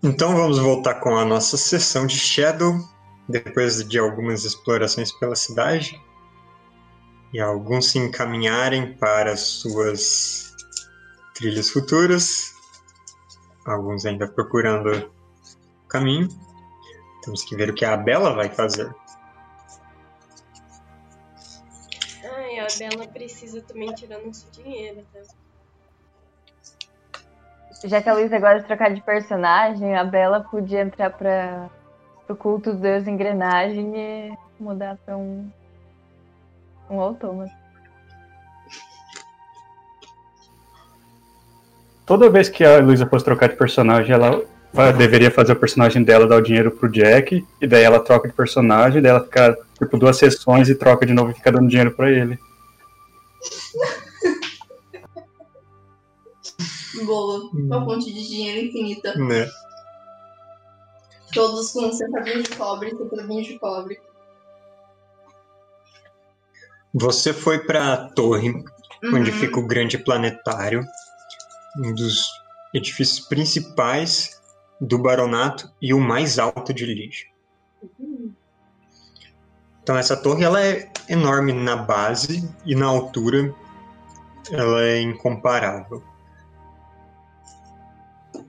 Então vamos voltar com a nossa sessão de Shadow, depois de algumas explorações pela cidade e alguns se encaminharem para suas trilhas futuras, alguns ainda procurando caminho. Temos que ver o que a Bela vai fazer. Ai, a Bela precisa também tirar nosso dinheiro, tá? Já que a Luísa agora de trocar de personagem, a Bela podia entrar para o culto do Deus Engrenagem e mudar para um, um autômato. Toda vez que a Luísa fosse trocar de personagem, ela deveria fazer o personagem dela dar o dinheiro pro Jack, e daí ela troca de personagem, daí ela fica tipo duas sessões e troca de novo e fica dando dinheiro pra ele. Boa. Uma fonte de dinheiro infinita. Né? Todos com centavinhos de cobre, centavinhos de cobre. Você foi para a torre onde Uhum. fica o grande planetário, um dos edifícios principais do baronato e o mais alto de Lige. Então essa torre ela é enorme na base e na altura ela é incomparável.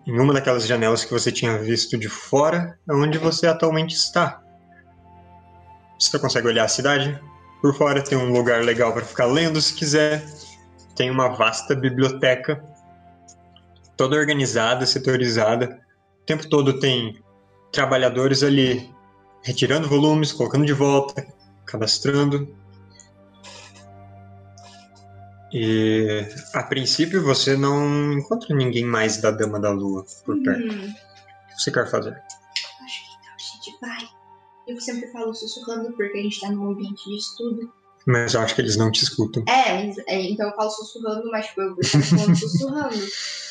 Em uma daquelas janelas que você tinha visto de fora é onde você atualmente está. Você consegue olhar a cidade? Por fora tem um lugar legal para ficar lendo se quiser. Tem uma vasta biblioteca, toda organizada, setorizada. O tempo todo tem trabalhadores ali retirando volumes, colocando de volta, cadastrando. E a princípio você não encontra ninguém mais da Dama da Lua por perto. Hum, O que você quer fazer? acho que então a gente vai. Eu sempre falo sussurrando porque a gente tá num ambiente de estudo. Mas eu acho que eles não te escutam. É, mas- é, então eu falo sussurrando, mas tipo, eu falando sussurrando.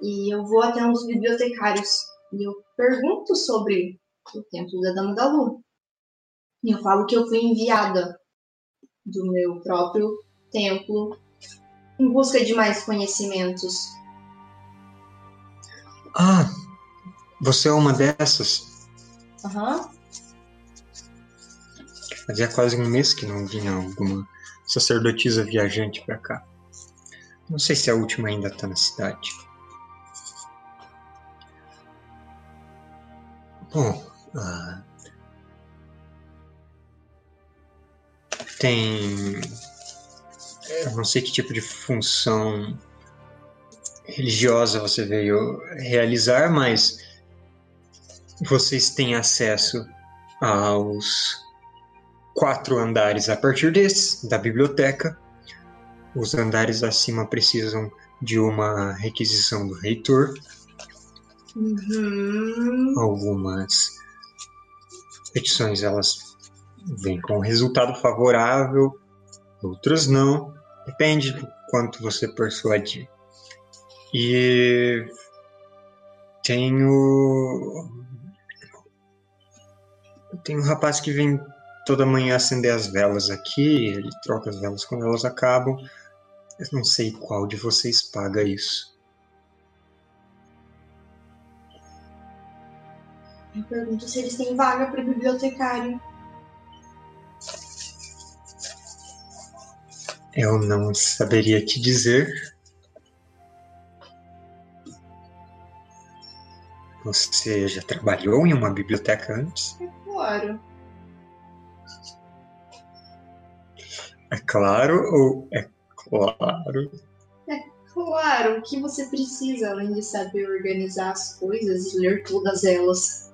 E eu vou até um dos bibliotecários e eu pergunto sobre o templo da Dama da Lua. E eu falo que eu fui enviada do meu próprio templo em busca de mais conhecimentos. Ah, você é uma dessas? Aham. Fazia quase um mês que não vinha alguma sacerdotisa viajante pra cá. Não sei se a última ainda tá na cidade. Bom, ah, tem. Eu não sei que tipo de função religiosa você veio realizar, mas vocês têm acesso aos quatro andares a partir desses, da biblioteca. Os andares acima precisam de uma requisição do reitor. Uhum. Algumas petições elas vêm com resultado favorável, outras não. Depende do quanto você persuadir. E tenho tem um rapaz que vem toda manhã acender as velas aqui, ele troca as velas quando elas acabam. Eu não sei qual de vocês paga isso. Eu pergunto se eles têm vaga para bibliotecário. Eu não saberia te dizer. Você já trabalhou em uma biblioteca antes? Claro. É claro ou é claro? Claro, o que você precisa além de saber organizar as coisas e ler todas elas?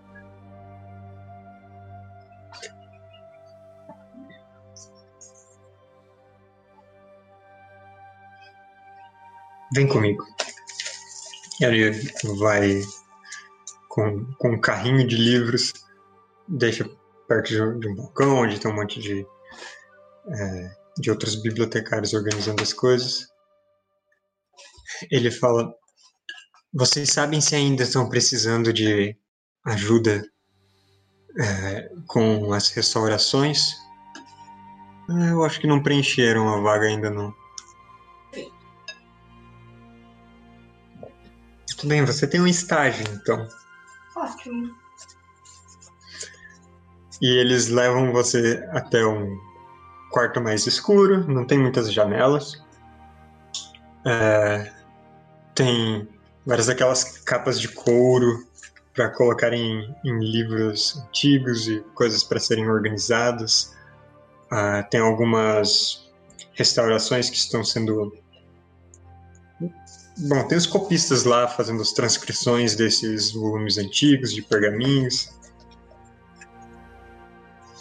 Vem comigo. Ele vai com, com um carrinho de livros, deixa perto de, de um balcão onde tem um monte de, é, de outros bibliotecários organizando as coisas. Ele fala: Vocês sabem se ainda estão precisando de ajuda é, com as restaurações? "Ah, Eu acho que não preencheram a vaga ainda não. Tudo bem, você tem um estágio, então. Ótimo. E eles levam você até um quarto mais escuro, não tem muitas janelas. É, tem várias daquelas capas de couro para colocarem em, livros antigos e coisas para serem organizadas. Ah, tem algumas restaurações que estão sendo. Bom, tem os copistas lá fazendo as transcrições desses volumes antigos de pergaminhos.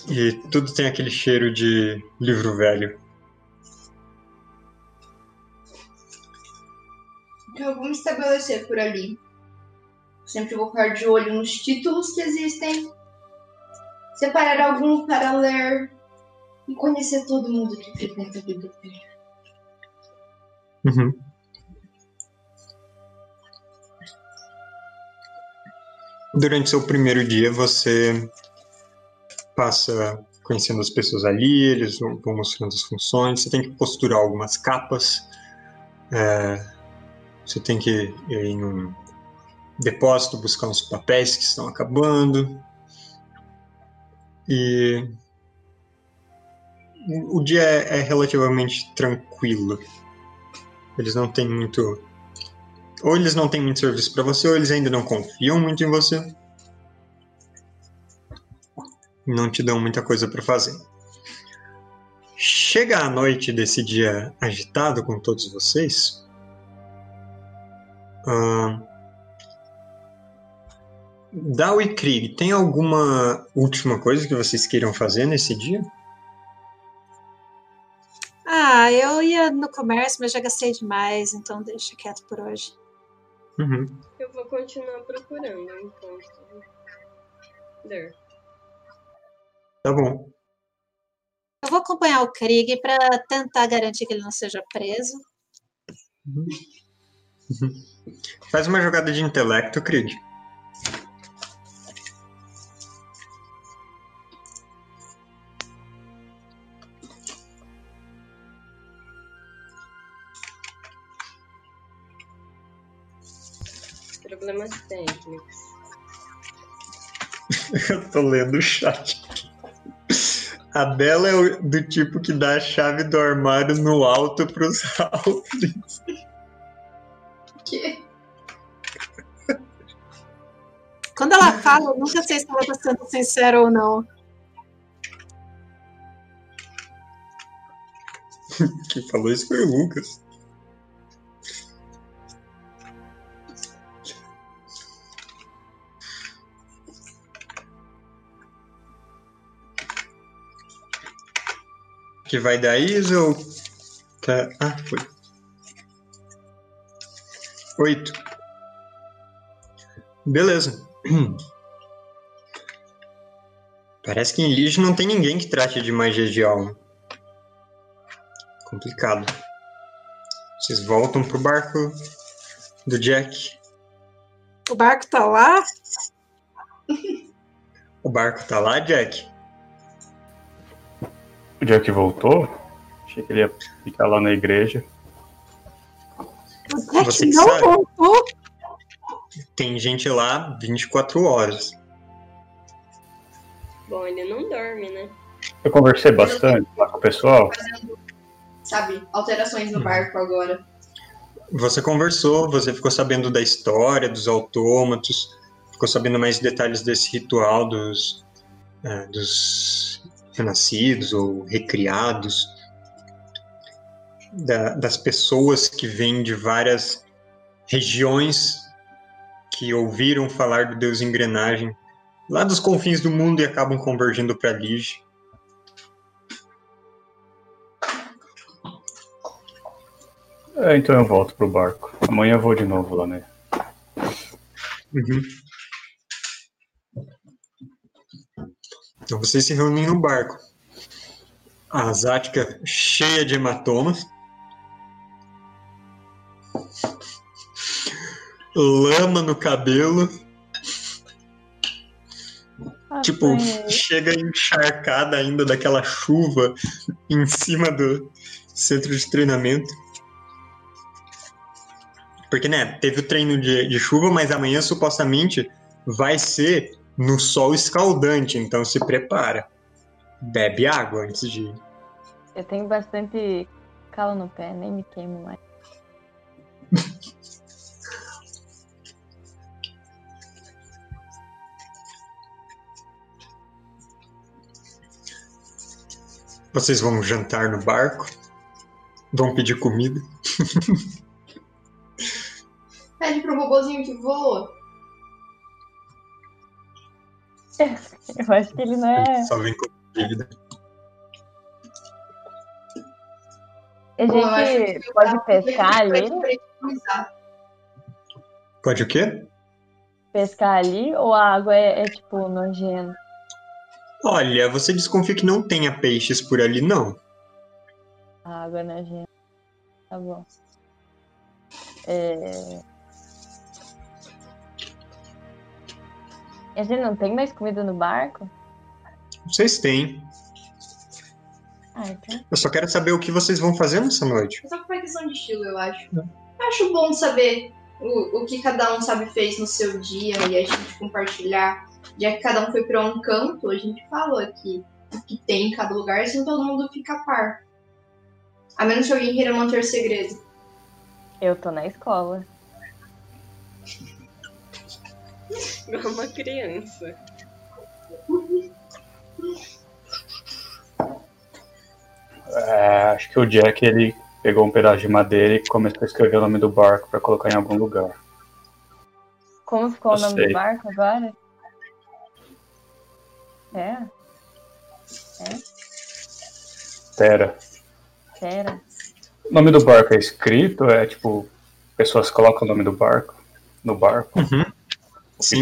E tudo tem aquele cheiro de livro velho. Então vamos estabelecer por ali. Sempre vou ficar de olho nos títulos que existem. Separar algum para ler e conhecer todo mundo que frequenta a biblioteca. Uhum. Durante seu primeiro dia, você passa conhecendo as pessoas ali, eles vão, mostrando as funções. Você tem que posturar algumas capas. É, você tem que ir em um depósito buscar uns papéis que estão acabando. E o dia é, é relativamente tranquilo. Eles não têm muito. Ou eles não têm muito serviço para você, ou eles ainda não confiam muito em você. Não te dão muita coisa para fazer. Chega a noite desse dia agitado com todos vocês. Dao e Krieg, tem alguma última coisa que vocês queiram fazer nesse dia? Ah, eu ia no comércio, mas já gastei demais, então deixa quieto por hoje. Uhum. Eu vou continuar procurando enquanto der. Tá bom. Eu vou acompanhar o Krieg para tentar garantir que ele não seja preso. Uhum. Uhum. Faz uma jogada de intelecto, Krieg. Técnicos. Eu tô lendo o chat. A Bela é do tipo que dá a chave do armário no alto pros halflings. Que? Quando ela fala, eu nunca sei se ela tá sendo sincera ou não. Quem falou isso foi o Lucas. Que vai dar ISO ou... Tá... Ah, foi. Oito. Beleza. Parece que em Lige não tem ninguém que trate de magia de alma. Complicado. Vocês voltam pro barco do Jack. O barco tá lá? O barco tá lá, Jack? O Jack voltou? Achei que ele ia ficar lá na igreja. O Jack Você que não sabe. voltou? Tem gente lá 24 horas. Bom, ele não dorme, né? Eu conversei bastante lá com o pessoal. Fazendo, sabe, alterações no barco agora. Você conversou, você ficou sabendo da história, dos autômatos, ficou sabendo mais detalhes desse ritual dos, eh, dos renascidos ou recriados, da- das pessoas que vêm de várias regiões que ouviram falar do Deus Engrenagem lá dos confins do mundo e acabam convergindo para Lige. É, então eu volto pro barco. Amanhã eu vou de novo lá, né? Uhum. Então vocês se reúnem no barco. A Zática cheia de hematomas. Lama no cabelo. Tipo, Apanhei. chega encharcada ainda daquela chuva em cima do centro de treinamento. Porque, né, teve o treino de, de chuva, mas amanhã supostamente vai ser no sol escaldante, então se prepara. Bebe água antes de ir. Eu tenho bastante calo no pé, nem me queimo mais. Vocês vão jantar no barco? Vão pedir comida? Pede pro robozinho que voa. Eu acho que ele não é. Só vem com dívida. A gente o pode pescar ali? Pode o quê? Pescar ali ou a água é, é, tipo nojenta? Olha, você desconfia que não tenha peixes por ali, não. A água é nojenta. Tá bom. É... A gente não tem mais comida no barco? Vocês têm. Ah, então. Eu só quero saber o que vocês vão fazer nessa noite. Só que foi questão de estilo, eu acho. Acho bom saber o, o que cada um sabe fez no seu dia e a gente compartilhar. Já que cada um foi pra um canto, a gente falou aqui o que tem em cada lugar, assim todo mundo fica a par. A menos que alguém queira manter segredo. Eu tô na escola. Igual uma criança. É, acho que o Jack ele pegou um pedaço de madeira e começou a escrever o nome do barco pra colocar em algum lugar. Como ficou o Eu nome sei. do barco agora? É? Pera. Pera. O nome do barco é escrito? É tipo, pessoas colocam o nome do barco no barco? Uhum. Sim.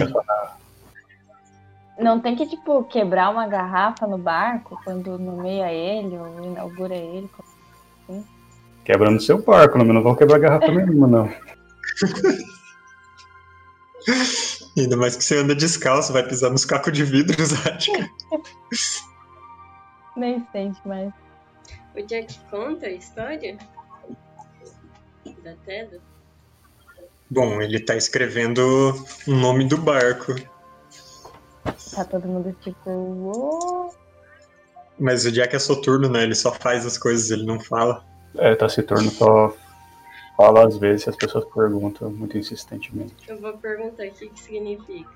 Não tem que, tipo, quebrar uma garrafa no barco quando nomeia ele ou inaugura ele? Quebra no seu barco, não, não vão quebrar garrafa nenhuma, não. Ainda mais que você anda descalço, vai pisar nos cacos de vidro, acho. Nem sente mais. O Jack conta a história da Teda? Bom, ele tá escrevendo o nome do barco. Tá todo mundo tipo. Mas o Jack é soturno, né? Ele só faz as coisas, ele não fala. É, Taciturno só fala às vezes as pessoas perguntam muito insistentemente. Eu vou perguntar o que, que significa.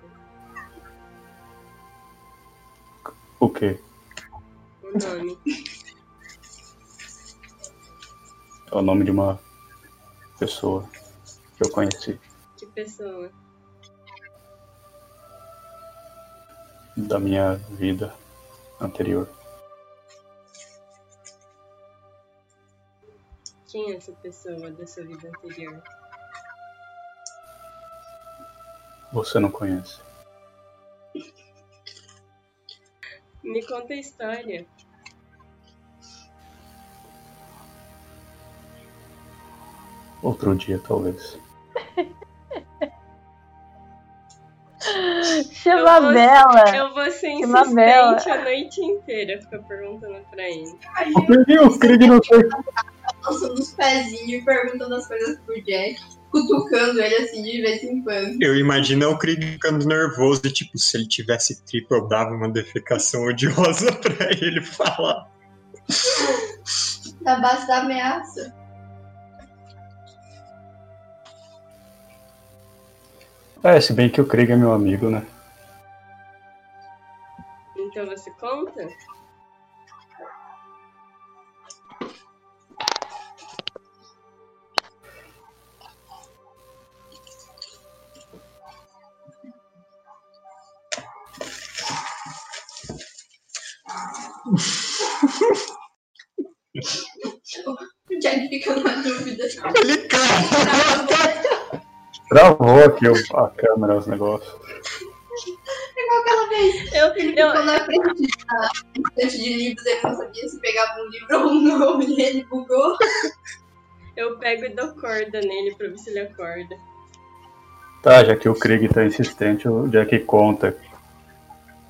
O quê? O nome. É o nome de uma pessoa que eu conheci, Que pessoa? da minha vida anterior. Quem é essa pessoa da sua vida anterior? Você não conhece. Me conta a história. Outro dia, talvez. Chama a vou- Bela! Eu vou ser Que uma bela. insistente a noite inteira ficar perguntando pra ele. A O Krieg, o Krieg não sei. lançando os pezinhos e perguntando as coisas pro Jack, cutucando ele assim de vez em quando. Eu imagino o Krieg ficando nervoso e, tipo, se ele tivesse triplo, eu dava uma defecação odiosa pra ele falar. Na base da ameaça. É, se bem que o Krieg é meu amigo, né? Então você conta? O Jack fica na dúvida. Ele cai! Travou aqui a câmera, os negócios. Igual aquela vez. Eu, Ele eu, ficou na frente da estante de livros, ele não sabia se pegava um livro ou não, e ele bugou. eu pego e dou corda nele pra ver se ele acorda. Tá, já que o Krieg tá insistente, o Jack conta.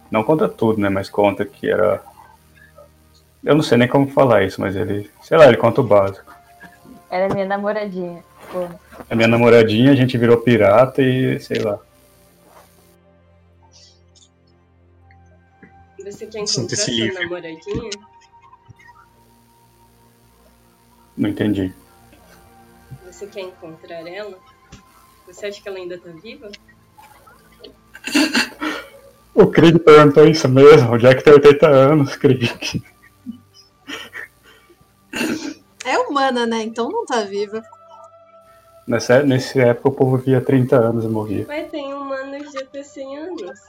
Não conta tudo, né? Mas conta que era. Eu não sei nem como falar isso, mas ele. Sei lá, ele conta o básico. Era minha namoradinha. Pô, A minha namoradinha, a gente virou pirata e sei lá. Você quer encontrar sua livre. namoradinha? Não entendi. Você quer encontrar ela? Você acha que ela ainda tá viva? O Krieg perguntou isso mesmo. O Jack tem 80 anos, Krieg. É humana, né? Então não tá viva. Nessa, nessa época o povo via 30 anos e morria. Mas tem humanos de até 100 anos.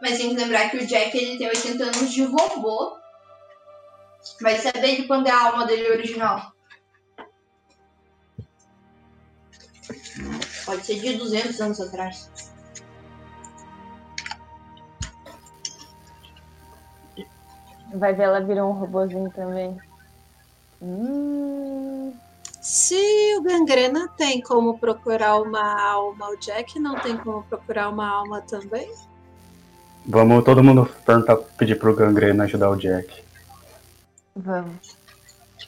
Mas tem que lembrar que o Jack ele tem 80 anos de robô. Vai saber de quando é a alma dele original. Pode ser de 200 anos atrás. Vai ver, ela virou um robozinho também. Hum, Se o Gangrena tem como procurar uma alma, o Jack não tem como procurar uma alma também? Vamos todo mundo perguntar, pedir pro Gangrena ajudar o Jack. vamos.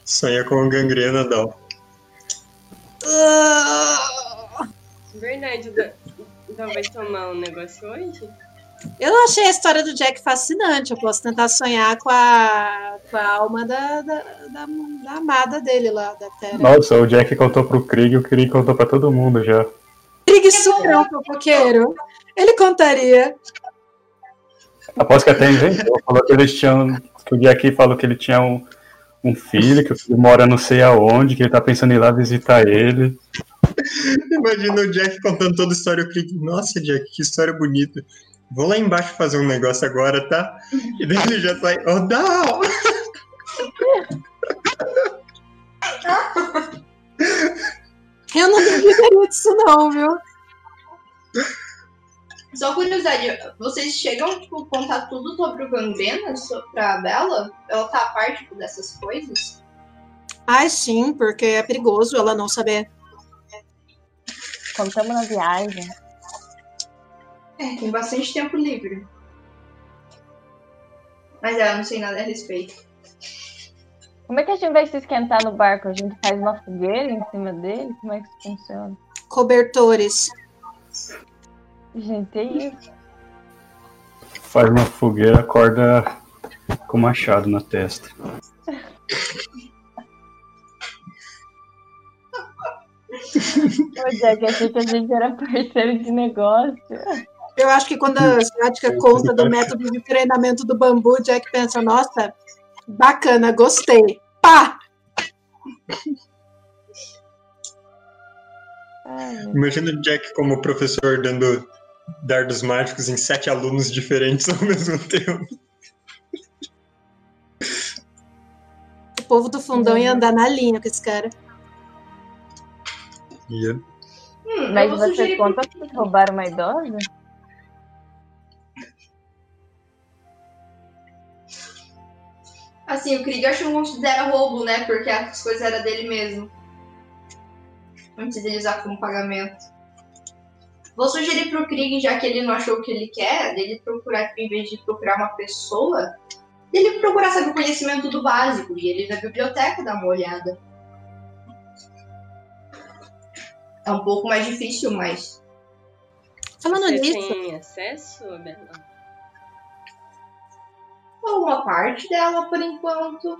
Sonha com gangrena, Dal. Ah, Verdade, o o vai tomar um negócio hoje? Eu achei a história do Jack fascinante. Eu posso tentar sonhar com a, com a alma da, da, da, da amada dele lá, da Terra. Nossa, o Jack contou pro Krieg e o Krieg contou pra todo mundo já. Krieg um fofoqueiro. Ele contaria. Aposto que até inventou. Falou que eles tinham. Que o Jack falou que ele tinha um, um filho, que o filho mora não sei aonde, que ele tá pensando em ir lá visitar ele. Imagina o Jack contando toda a história. Nossa, Jack, que história bonita. Vou lá embaixo fazer um negócio agora, tá? E daí ele já sai, oh, Dal! Eu não duvidaria disso, não, viu? Só curiosidade, vocês chegam, tipo, contar tudo sobre o Gangrena pra Bela? Ela tá a par, tipo, dessas coisas? Ai, sim, porque é perigoso ela não saber. Contamos na viagem. É, tem bastante tempo livre. Mas é, eu não sei nada a respeito. Como é que a gente vai se esquentar no barco? A gente faz uma fogueira em cima dele? Como é que isso funciona? Cobertores. Gente, é isso. Faz uma fogueira, acorda com machado na testa. Ô, Jack, achei que a gente era parceiro de negócio. Eu acho que quando a Asiática conta do método de treinamento do bambu, Jack pensa, nossa, bacana, gostei. Pá! Imagina o Jack como professor dando dardos mágicos em sete alunos diferentes ao mesmo tempo. O povo do fundão ia andar na linha com esse cara. E Hum, Mas você sugerir conta que roubaram uma idosa? Assim, o Krieg acho que não considera roubo, né? Porque as coisas eram dele mesmo. Antes dele usar como pagamento. Vou sugerir pro Krieg, já que ele não achou o que ele quer, dele procurar, em vez de procurar uma pessoa, dele procurar saber o conhecimento do básico. E ele na biblioteca dar uma olhada. É um pouco mais difícil, mas. Falando Você nisso, tem acesso, Bela? Uma parte dela por enquanto.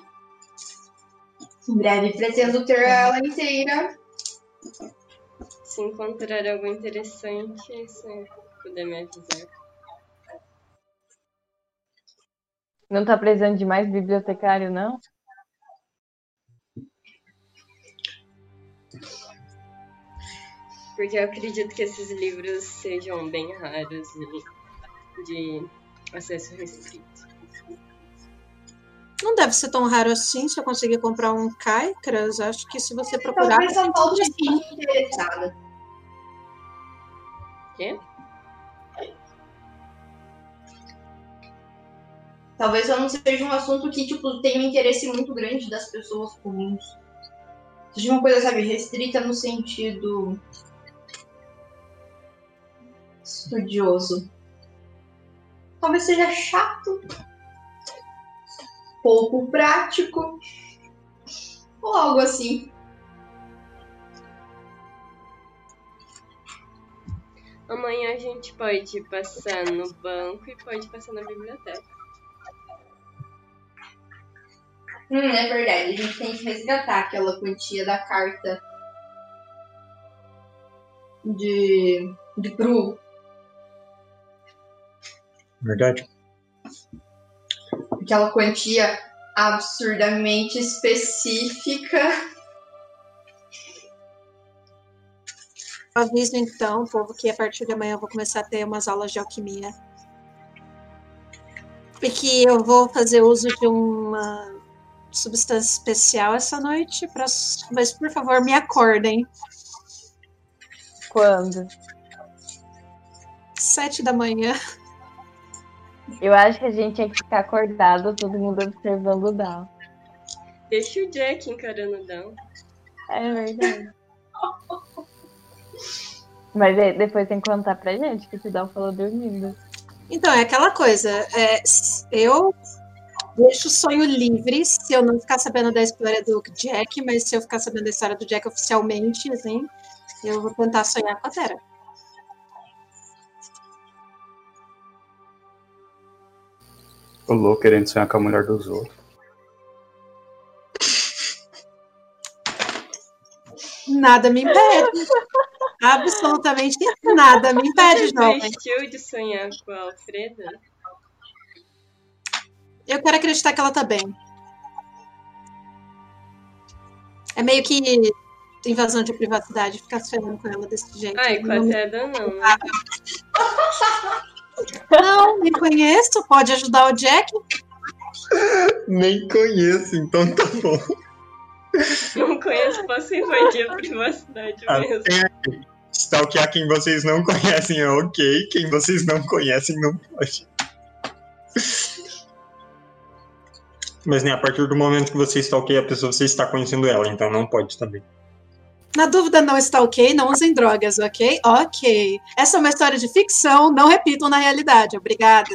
Em breve pretendo ter ela inteira. Se encontrar algo interessante, se puder me avisar. Não tá precisando de mais bibliotecário, não? Porque eu acredito que esses livros sejam bem raros e de acesso restrito. Não deve ser tão raro assim se eu conseguir comprar um Kaikras. Acho que se você procurar. Talvez tudo assim. gente interessada. Quê? Talvez só não seja um assunto que, tipo, tenha um interesse muito grande das pessoas comuns. Seja uma coisa, sabe, restrita no sentido estudioso. Talvez seja chato, pouco prático, ou algo assim. Amanhã a gente pode passar no banco e pode passar na biblioteca. Hum, é verdade. A gente tem que resgatar aquela quantia da carta de, de Bru. Verdade? Aquela quantia absurdamente específica. Aviso então, povo, que a partir de amanhã eu vou começar a ter umas aulas de alquimia. E que eu vou fazer uso de uma substância especial essa noite. Pra... Mas por favor, me acordem. Quando? Sete da manhã. Eu acho que a gente tinha que ficar acordado, todo mundo observando o Down. Deixa o Jack encarando o Down. É verdade. Mas é, depois tem que contar pra gente que o Down falou dormindo. Então, é aquela coisa. é, eu deixo o sonho livre se eu não ficar sabendo da história do Jack, mas se eu ficar sabendo da história do Jack oficialmente, assim, eu vou tentar sonhar com a Terra. O louco querendo sonhar com a mulher dos outros. Nada me impede. Absolutamente nada me impede, Você jovem. desistiu de sonhar com a Alfreda? Eu quero acreditar que ela tá bem. É meio que invasão de privacidade ficar sonhando com ela desse jeito. Ai, com a não, Teda não, né? Não, me conheço, pode ajudar o Jack. Nem conheço, então tá bom. Não conheço, posso invadir a privacidade Ah, mesmo. Stalkear quem vocês não conhecem é ok, quem vocês não conhecem não pode. Mas né, a partir do momento que você stalkeia a pessoa, você está conhecendo ela, então não pode também. Na dúvida, não está ok, não usem drogas, ok? Ok. Essa é uma história de ficção, não repitam na realidade. Obrigada.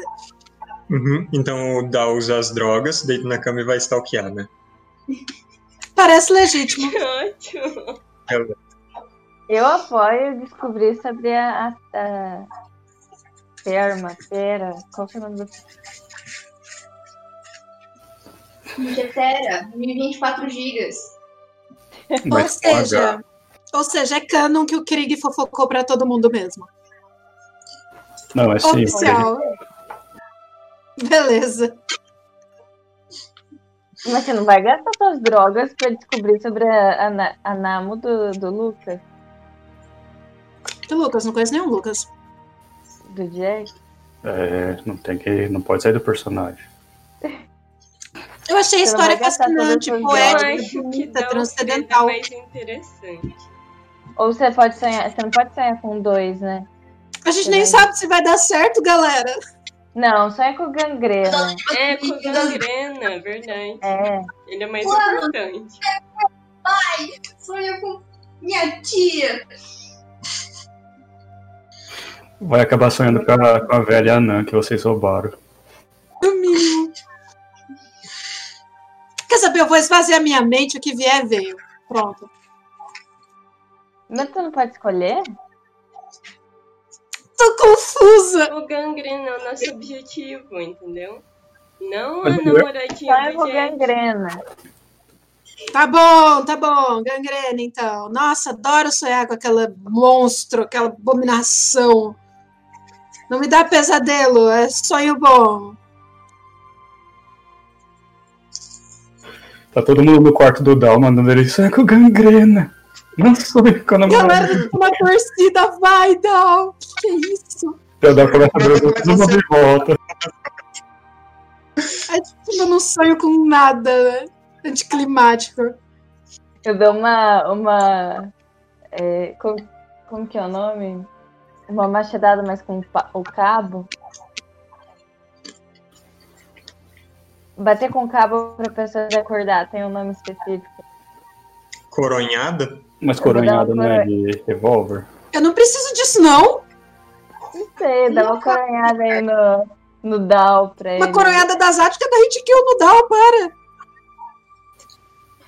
Uhum, Então o Dá usa as drogas, deita na cama e vai stalkear, né? Parece legítimo. Que ótimo. Eu apoio descobrir sobre a, a, a Terma, Pera, qual que é o nome do Getera, 1024 gigas. Ou seja, ou seja, é canon que o Krieg fofocou pra todo mundo mesmo. Não, é sim. Oficial. Beleza. Mas você não vai gastar suas drogas pra descobrir sobre a, a, a Namo do, do Lucas, Do Lucas, não conheço nenhum Lucas. do Jack? É, não tem que. Não pode sair do personagem. Eu achei a Você história fascinante, poética, bonita, transcendental. mais interessante. Ou você pode sonhar, você não pode sonhar com dois, né? A gente nem É. sabe se vai dar certo, galera. Não, sonha com gangrena. É, com gangrena, verdade. É, Ele é mais Mano. importante. Sonho com minha tia. Vai acabar sonhando com a, com a velha anã que vocês roubaram. No mínimo. Quer saber? Eu vou esvaziar minha mente, o que vier, veio. Pronto. Mas tu não pode escolher? Tô confusa. O gangrena é o nosso objetivo, entendeu? Não a eu- namoradinha do com Jack. gangrena. Tá bom, tá bom. Gangrena, então. Nossa, adoro sonhar com aquela monstro, aquela abominação. Não me dá pesadelo, é sonho bom. Tá todo mundo no quarto do Dal mandando ele sonhar com gangrena. Não sonho com a namorada. Galera, uma torcida, vai, Dal. Que que é isso? O Dal começa a ver todo mundo de volta. Eu não sonho com nada, né? Anticlimático. Eu dou uma. uma é, como, como que é o nome? Uma machadada, mas com o cabo. Bater com o cabo pra pessoa acordar, tem um nome específico. Coronhada? Mas Eu vou dar coronhada uma não é de revólver. Eu não preciso disso, não. Não sei, dá uma coronhada aí no, no Dal pra ele. Uma coronhada das áticas da Hit Kill no Dal, para.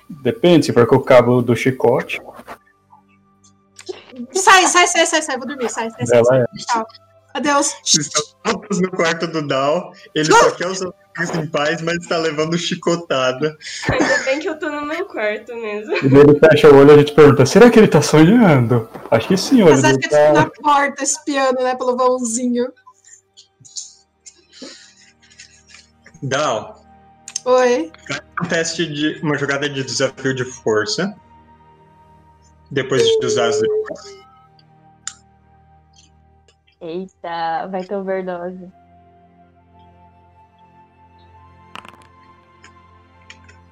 Depende, se for com o cabo do chicote. Sai, sai, sai, sai, sai, vou dormir, sai, sai, sai. Ela é. Tchau. Adeus. Estão todos no quarto do Dal. Ele só quer os amigos em paz, mas está levando chicotada. Ainda bem que eu tô no meu quarto mesmo. E ele fecha o olho e a gente pergunta: será que ele tá sonhando? Acho que sim, olha. Mas acho Ele que fico tá... na porta espiando, né, pelo vãozinho. Dal, Oi. um teste de. uma jogada de desafio de força. Depois de usar as drogas. Eita, vai ter overdose.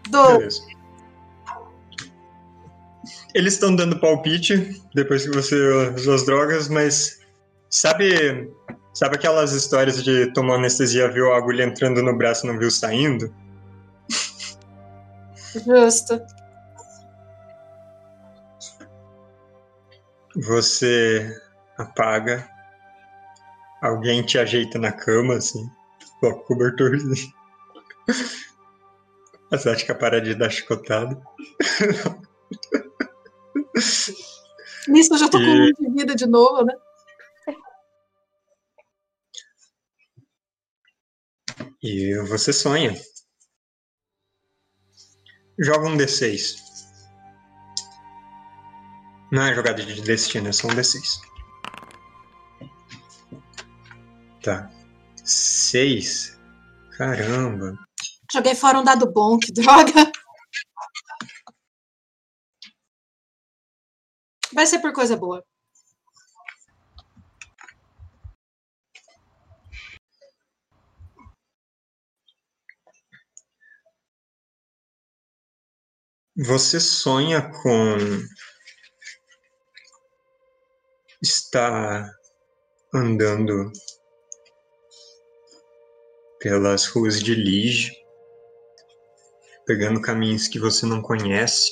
Beleza. Eles estão dando palpite depois que você usou as drogas, mas sabe, sabe aquelas histórias de tomar anestesia, viu a agulha entrando no braço e não viu saindo? Justo. Você apaga, alguém te ajeita na cama, assim, coloca o cobertorzinho. A Sática para de dar chicotada. Nisso eu já tô com E- um de vida de novo, né? E você sonha. Joga um D6. Não é jogada de destino, é só um D6. Tá. 6. Caramba. Joguei fora um dado bom, que droga. Vai ser por coisa boa. Você sonha com estar andando pelas ruas de Lige, pegando caminhos que você não conhece.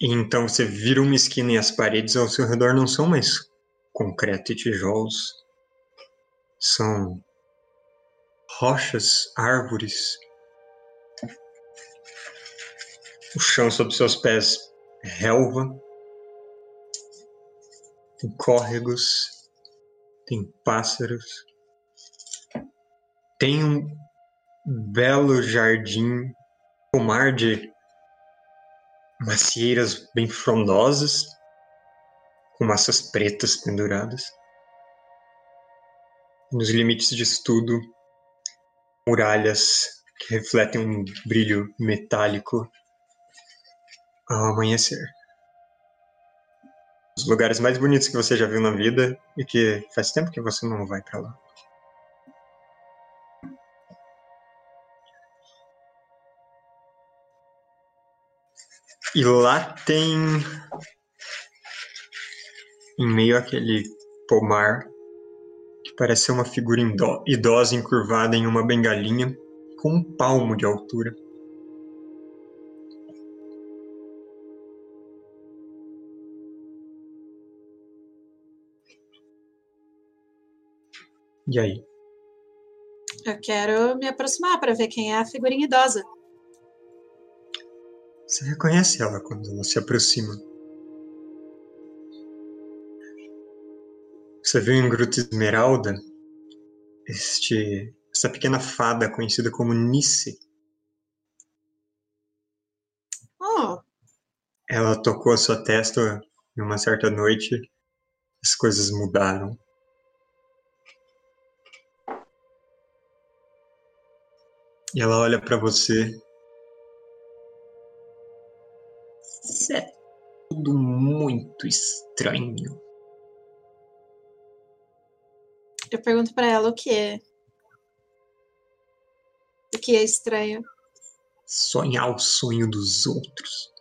E então você vira uma esquina e as paredes ao seu redor não são mais concreto e tijolos. São rochas, árvores, o chão sob seus pés relva. Tem córregos, tem pássaros. Tem um belo jardim, pomar de macieiras bem frondosas, com massas pretas penduradas. Nos limites disso tudo, muralhas que refletem um brilho metálico ao amanhecer. Os lugares mais bonitos que você já viu na vida e que faz tempo que você não vai pra lá. E lá tem em meio àquele pomar que parece ser uma figura idosa encurvada em uma bengalinha com um palmo de altura. E aí? Eu quero me aproximar para ver quem é a figurinha idosa. Você reconhece ela quando ela se aproxima. Você viu em Gruta Esmeralda este, essa pequena fada conhecida como Nice. Oh, Ela tocou a sua testa em uma certa noite. As coisas mudaram. E ela olha pra você. Tudo muito estranho. eu pergunto para ela o que é. O que é estranho. Sonhar o sonho dos outros.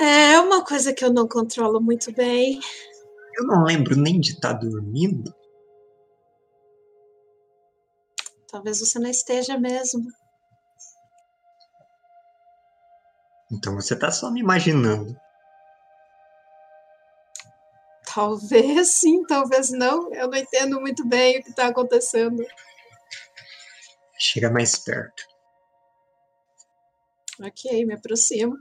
É uma coisa que eu não controlo muito bem. Eu não lembro nem de estar dormindo. Talvez você não esteja mesmo. Então você tá só me imaginando. Talvez sim, talvez não. Eu não entendo muito bem o que está acontecendo. Chega mais perto. Ok, me aproximo.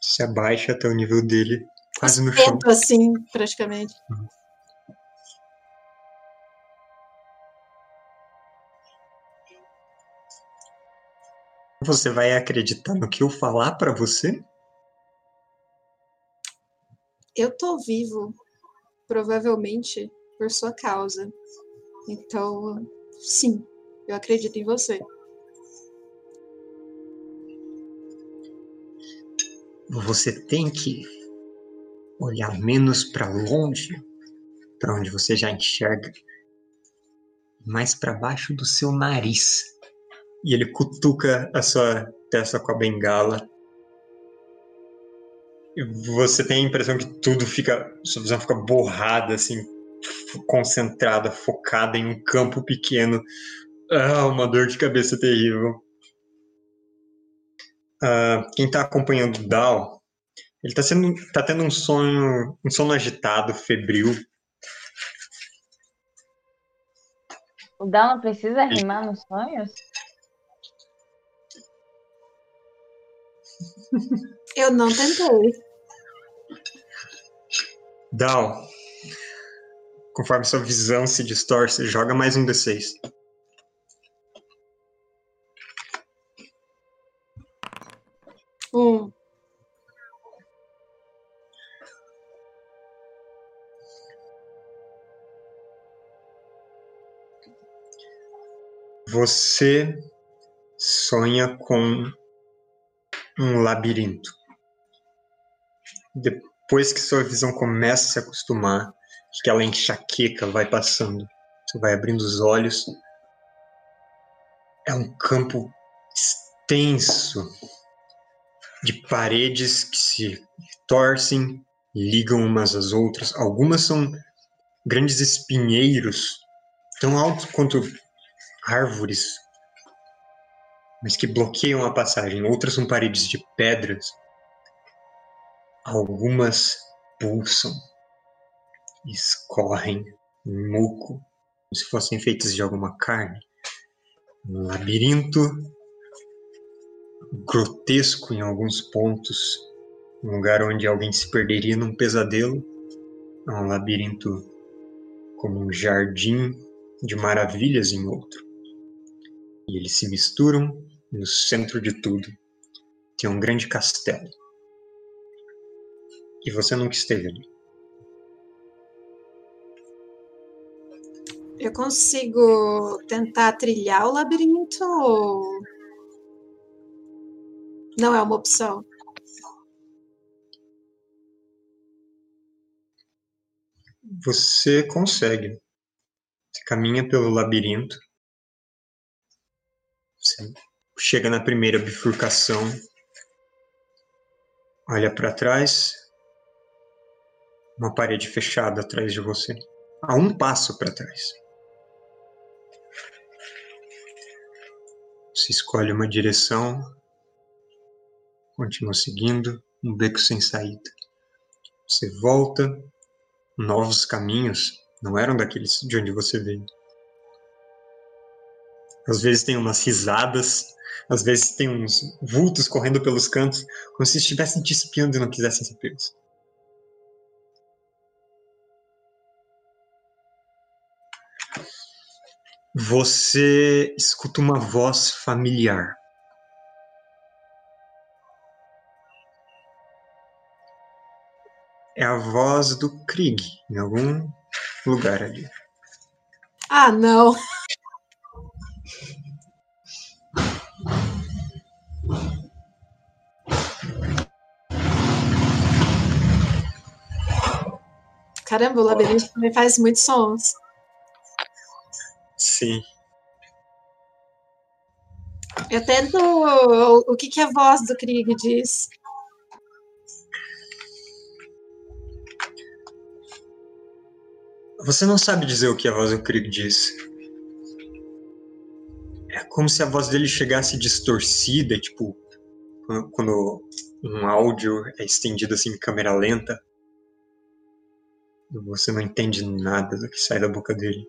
Se abaixa até o nível dele, quase no chão. Assim, praticamente. Você vai acreditar no que eu falar pra você? Eu tô vivo, provavelmente por sua causa. Então, sim, eu acredito em você. Você tem que olhar menos pra longe, pra onde você já enxerga, mais pra baixo do seu nariz. E ele cutuca a sua testa com a bengala. E você tem a impressão que tudo fica, sua visão fica borrada, assim, concentrada, focada em um campo pequeno. Ah, uma dor de cabeça terrível. Ah, quem tá acompanhando o Dal, ele tá, sendo, tá tendo um sonho, um sono agitado, febril. O Dal não precisa rimar nos sonhos? Eu não tentei. Dal, conforme sua visão se distorce, joga mais um D6. Um. Você sonha com um labirinto. Depois que sua visão começa a se acostumar, que aquela enxaqueca vai passando, você vai abrindo os olhos. É um campo extenso de paredes que se torcem, ligam umas às outras. Algumas são grandes espinheiros, tão altos quanto árvores, mas que bloqueiam a passagem. Outras são paredes de pedras. Algumas pulsam, escorrem muco, como se fossem feitas de alguma carne. Um labirinto grotesco em alguns pontos, um lugar onde alguém se perderia num pesadelo. É um labirinto como um jardim de maravilhas em outro. E eles se misturam no centro de tudo tem um grande castelo. E você nunca esteve ali. Eu consigo tentar trilhar o labirinto ou não é uma opção? Você consegue. Você caminha pelo labirinto. Você chega na primeira bifurcação. Olha para trás. Uma parede fechada atrás de você. A um passo para trás. Você escolhe uma direção. Continua seguindo. Um beco sem saída. Você volta novos caminhos não eram daqueles de onde você veio. Às vezes tem umas risadas, às vezes tem uns vultos correndo pelos cantos, como se estivessem te espiando e não quisessem ser pegos. Você escuta uma voz familiar. É a voz do Krieg, em algum lugar ali. Ah, não. Caramba, o labirinto também faz muitos sons. Sim. Eu tento. O, que, que a voz do Krieg diz? Você não sabe dizer o que a voz do Krieg diz. É como se a voz dele chegasse distorcida, tipo, quando- quando um áudio é estendido assim em câmera lenta. Você não entende nada do que sai da boca dele.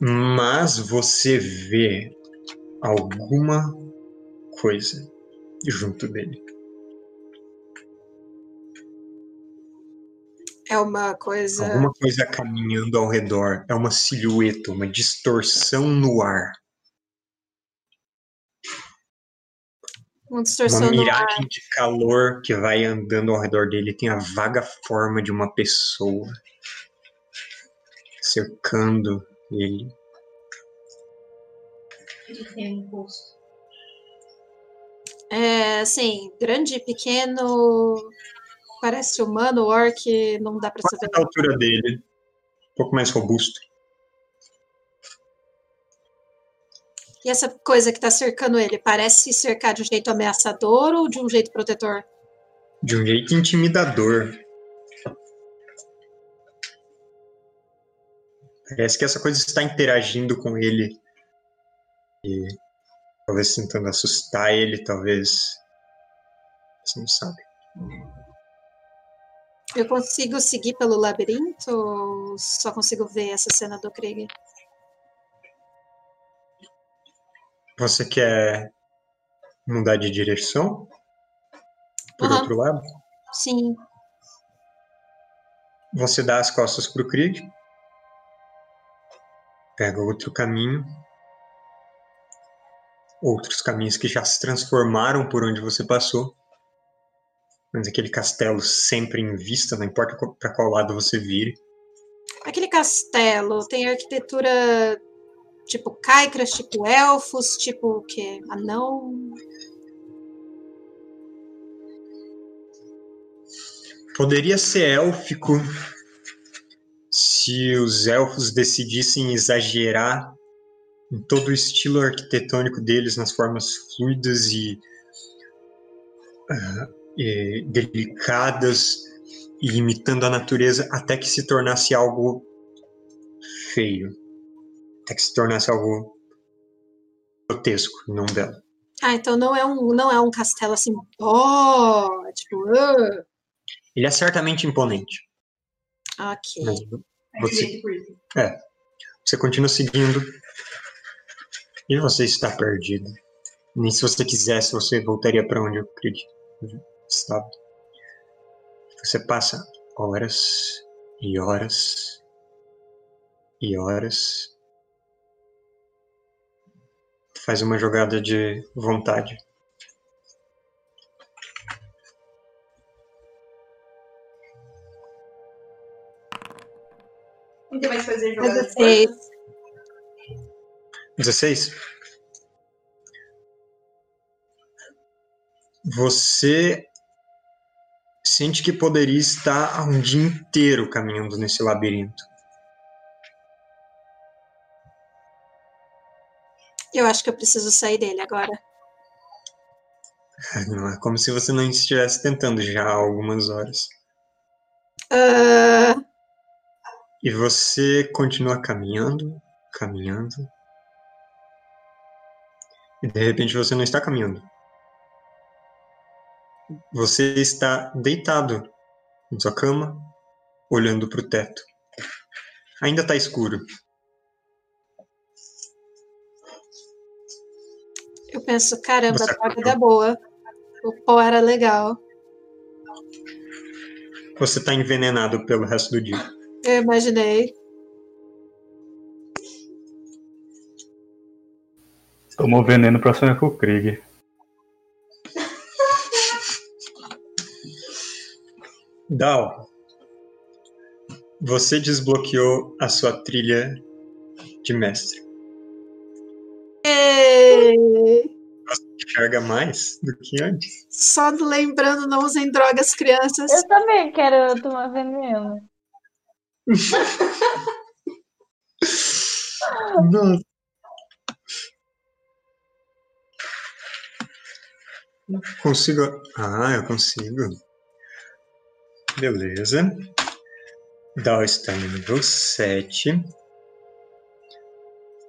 Mas você vê alguma coisa junto dele. É uma coisa. Alguma coisa caminhando ao redor. É uma silhueta, uma distorção no ar. Uma distorção Uma no ar. miragem de calor que vai andando ao redor dele. Tem a vaga forma de uma pessoa cercando ele. Ele tem um rosto. É, assim, grande, pequeno, parece humano, orc, não dá pra saber. a altura dele, um pouco mais robusto. E essa coisa que tá cercando ele, parece cercar de um jeito ameaçador ou de um jeito protetor? De um jeito intimidador. Parece que essa coisa está interagindo com ele. E talvez tentando assustar ele, talvez. Você não sabe. Eu consigo seguir pelo labirinto ou só consigo ver essa cena do Krieg? Você quer mudar de direção? Por Aham. outro lado? Sim. Você dá as costas pro Krieg. Pega outro caminho. Outros caminhos que já se transformaram por onde você passou. Mas aquele castelo sempre em vista, não importa para qual lado você vire. Aquele castelo tem arquitetura tipo caicras, tipo elfos, tipo o quê? Anão? Poderia ser élfico se os elfos decidissem exagerar em todo o estilo arquitetônico deles, nas formas fluidas e, ah, e delicadas, e imitando a natureza até que se tornasse algo feio, até que se tornasse algo grotesco, não belo. Ah, então não é um, não é um castelo assim, ó, tipo, ah, Ele é certamente imponente, ok. mas É Você- isso. Você continua seguindo e você está perdido. Nem se você quisesse, você voltaria para onde eu acredito estava. Você passa horas e horas e horas. Faz uma jogada de vontade. Não tem mais que fazer jogada de 16. força? 16. Você sente que poderia estar um dia inteiro caminhando nesse labirinto. Eu acho que eu preciso sair dele agora. Não é como se você não estivesse tentando já há algumas horas. Ah, E você continua caminhando, caminhando. E de repente você não está caminhando. Você está deitado em sua cama, olhando para o teto. Ainda está escuro. Eu penso, caramba, Você a acordou? vida boa. O pó era legal. Você está envenenado pelo resto do dia. Eu imaginei. Tomou veneno pra sonhar com o Krieg. Dal, você desbloqueou a sua trilha de mestre. Enxerga mais do que antes. Só lembrando, não usem drogas, crianças. Eu também quero tomar veneno. Nossa. Consigo. Ah, eu consigo. Beleza. Dal está no nível 7.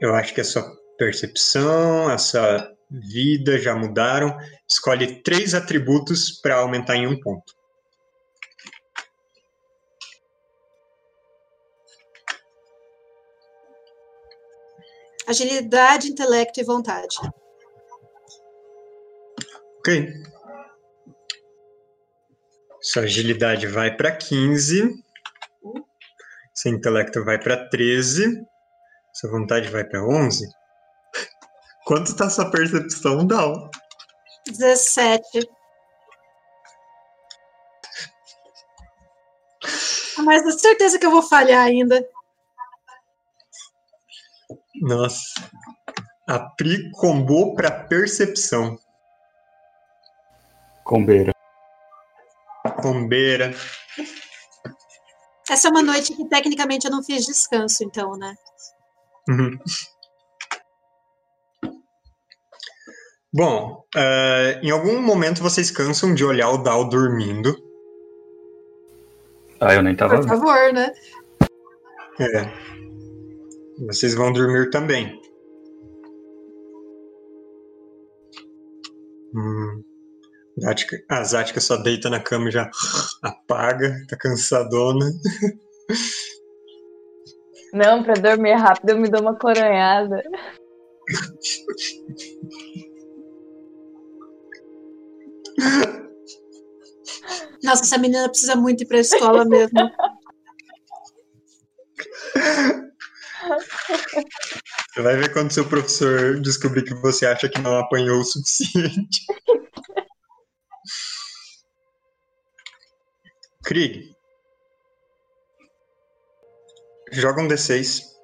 Eu acho que a sua percepção, a sua vida já mudaram. Escolhe três atributos para aumentar em um ponto. Agilidade, intelecto e vontade. Ok. Sua agilidade vai para 15. Seu intelecto vai para 13. Sua vontade vai para 11. Quanto tá sua percepção, Dal? 17. Mas tenho certeza que eu vou falhar ainda. Nossa. A Pri combou pra percepção. Combeira. Combeira. Essa é uma noite que tecnicamente eu não fiz descanso, então, né? Uhum. Bom, eh, em algum momento vocês cansam de olhar o Dal dormindo. Ah, eu nem tava Por favor, né? É. Vocês vão dormir também. Hum. Zática- A Zática só deita na cama e já apaga, tá cansadona. Não, pra dormir rápido eu me dou uma coronhada. Nossa, essa menina precisa muito ir pra escola mesmo. Você vai ver quando seu professor descobrir que você acha que não apanhou o suficiente. Krieg. Joga um D6.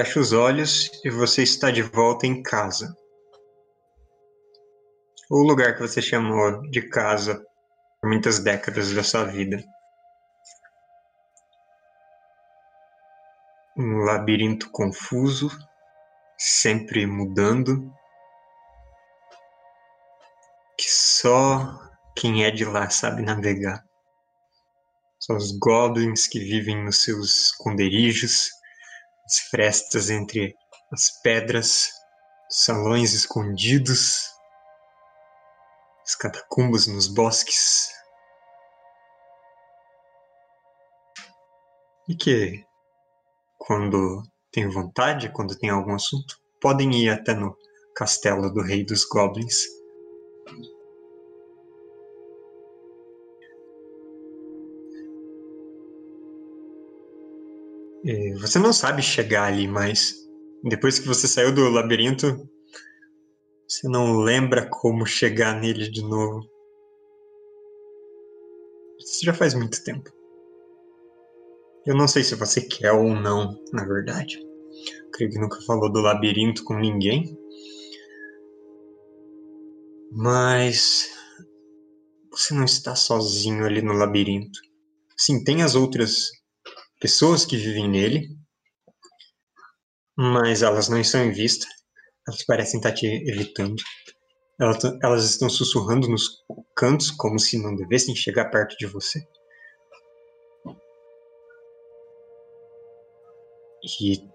Fecha os olhos e você está de volta em casa. O lugar que você chamou de casa por muitas décadas da sua vida. Um labirinto confuso, sempre mudando, que só quem é de lá sabe navegar. Só os goblins que vivem nos seus esconderijos, as frestas entre as pedras, salões escondidos, as catacumbas nos bosques. E que, quando tem vontade, quando tem algum assunto, podem ir até no castelo do Rei dos Goblins. Você não sabe chegar ali, mas depois que você saiu do labirinto, você não lembra como chegar nele de novo. Isso já faz muito tempo. Eu não sei se você quer ou não, na verdade. Creio que nunca falou do labirinto com ninguém. Mas você não está sozinho ali no labirinto. Sim, tem as outras pessoas que vivem nele, mas elas não estão em vista. Elas parecem estar te evitando. Elas, estão sussurrando nos cantos como se não devessem chegar perto de você. E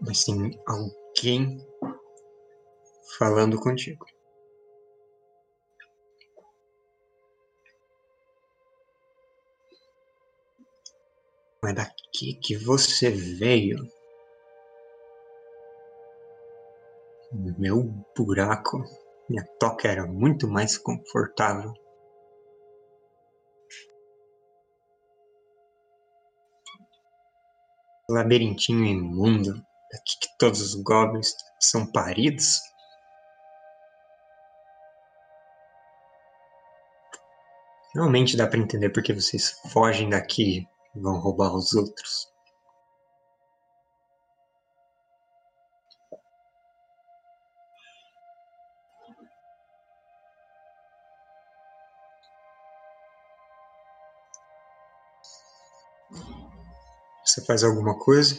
mas tem alguém falando contigo. Mas daqui que você veio. Meu buraco, minha toca era muito mais confortável. Labirintinho imundo, daqui que todos os goblins são paridos. Realmente dá pra entender porque vocês fogem daqui vão roubar os outros. Você faz alguma coisa?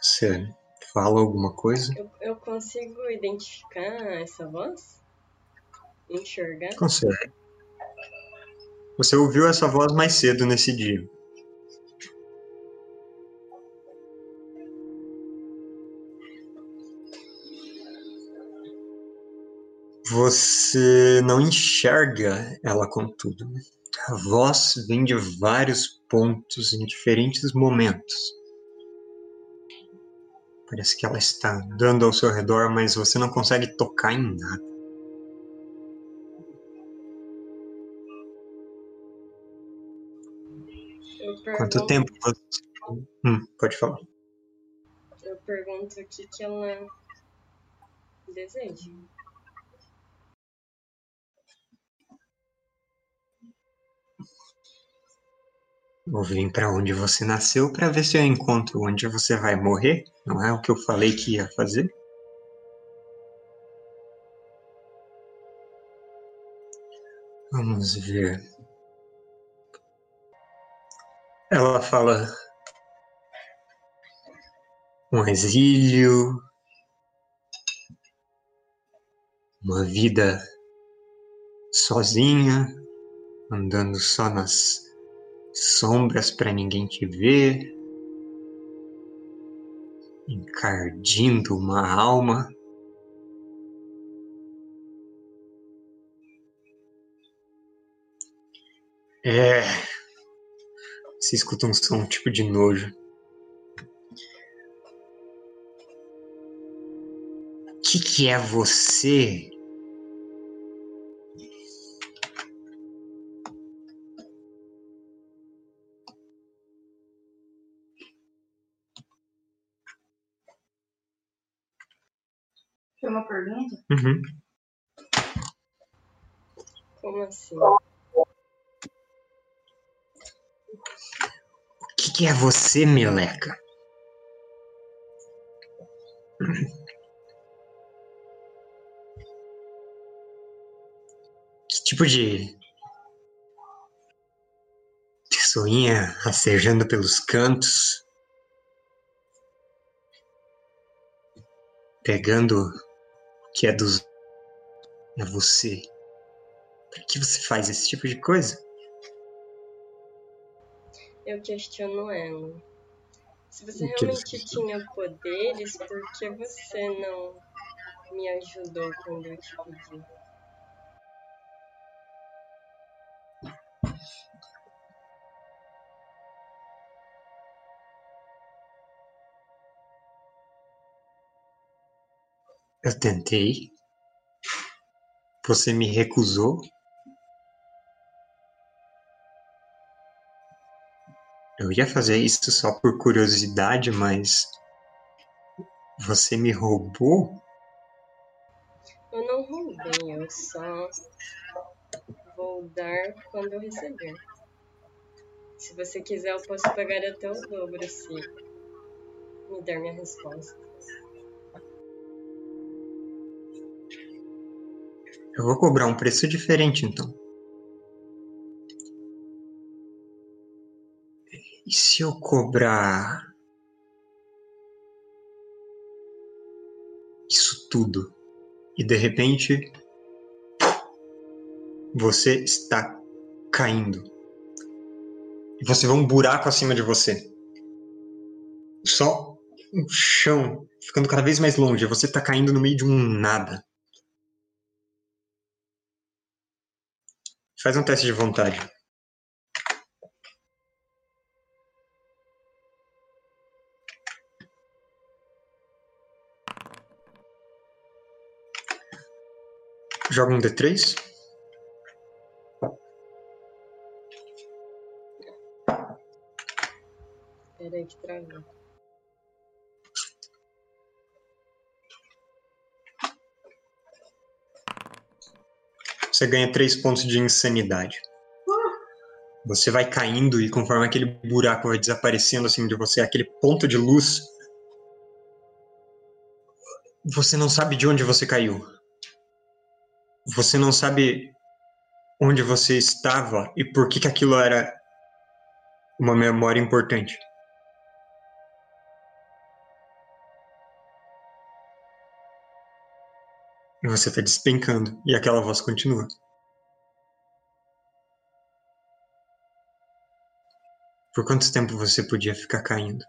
Você fala alguma coisa? Eu, eu consigo identificar essa voz? Enxergar? Consegue. Você ouviu essa voz mais cedo nesse dia. Você não enxerga ela contudo. A voz vem de vários pontos em diferentes momentos. Parece que ela está andando ao seu redor, mas você não consegue tocar em nada. Eu Quanto pergunto- tempo você. Hum, pode falar. Eu pergunto o que, que ela deseja. Vou vir para onde você nasceu para ver se eu encontro onde você vai morrer. Não é o que eu falei que ia fazer? Vamos ver. Ela fala um exílio, uma vida sozinha, andando só nas sombras para ninguém te ver, encardindo uma alma. É. Você escuta um som tipo de nojo. O que, que é você? Uhum. Como assim? O que, que é você, meleca? Que tipo de pessoinha rastejando pelos cantos, pegando que é dos é você? Por que você faz esse tipo de coisa? Eu questiono ela. Se você realmente tinha poderes, por que você não me ajudou quando eu te pedi? Eu tentei. Você me recusou. Eu ia fazer isso só por curiosidade, mas você me roubou? Eu não roubei, eu só vou dar quando eu receber. Se você quiser, eu posso pagar até o dobro se me der minha resposta. Eu vou cobrar um preço diferente então. E se eu cobrar isso tudo e de repente você está caindo e você vê um buraco acima de você? Só um chão ficando cada vez mais longe. Você está caindo no meio de um nada. Faz um teste de vontade. Joga um D3. Peraí que travou. Você ganha 3 pontos de insanidade. Você vai caindo e conforme aquele buraco vai desaparecendo acima de você, aquele ponto de luz, você não sabe de onde você caiu. Você não sabe onde você estava e por que, que aquilo era uma memória importante. E você está despencando, e aquela voz continua. Por quanto tempo você podia ficar caindo?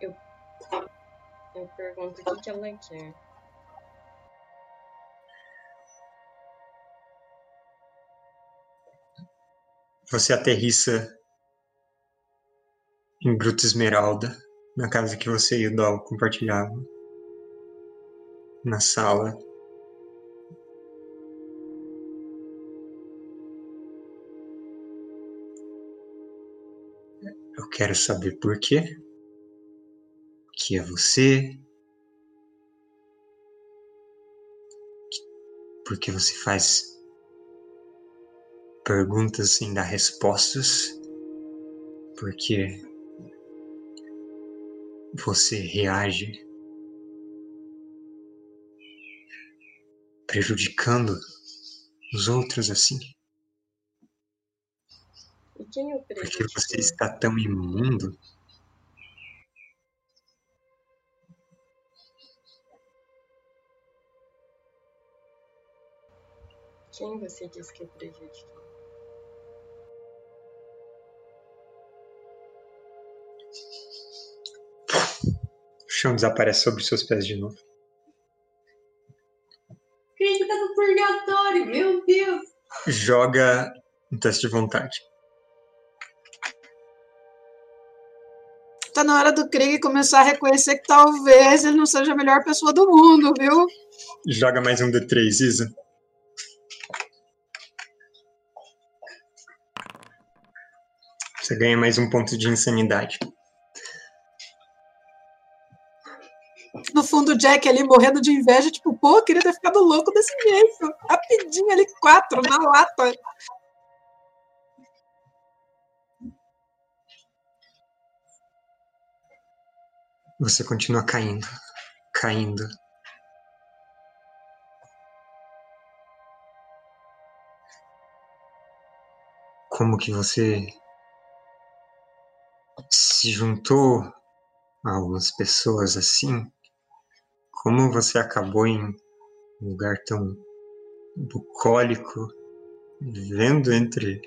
Eu, eu pergunto o que, ela quer. Você aterrissa em Gruta Esmeralda, na casa que você e o Dal compartilhavam. Na sala. Eu quero saber por quê. Que é você. Porque você faz perguntas sem dar respostas. Porque você reage prejudicando os outros assim? E quem o Porque prejudicou? você está tão imundo? Quem você disse que eu prejudicou? O chão desaparece sobre seus pés de novo. Purgatório, meu Deus. Joga um teste de vontade. Tá na hora do Krieg começar a reconhecer que talvez ele não seja a melhor pessoa do mundo, viu? Joga mais um D3, Isa. Você ganha mais um ponto de insanidade. O Jack ali morrendo de inveja, tipo, pô, queria ter ficado louco desse jeito. Rapidinho ali, quatro, na lata. Você continua caindo, caindo. Como que você se juntou a algumas pessoas assim? Como você acabou em um lugar tão bucólico, vivendo entre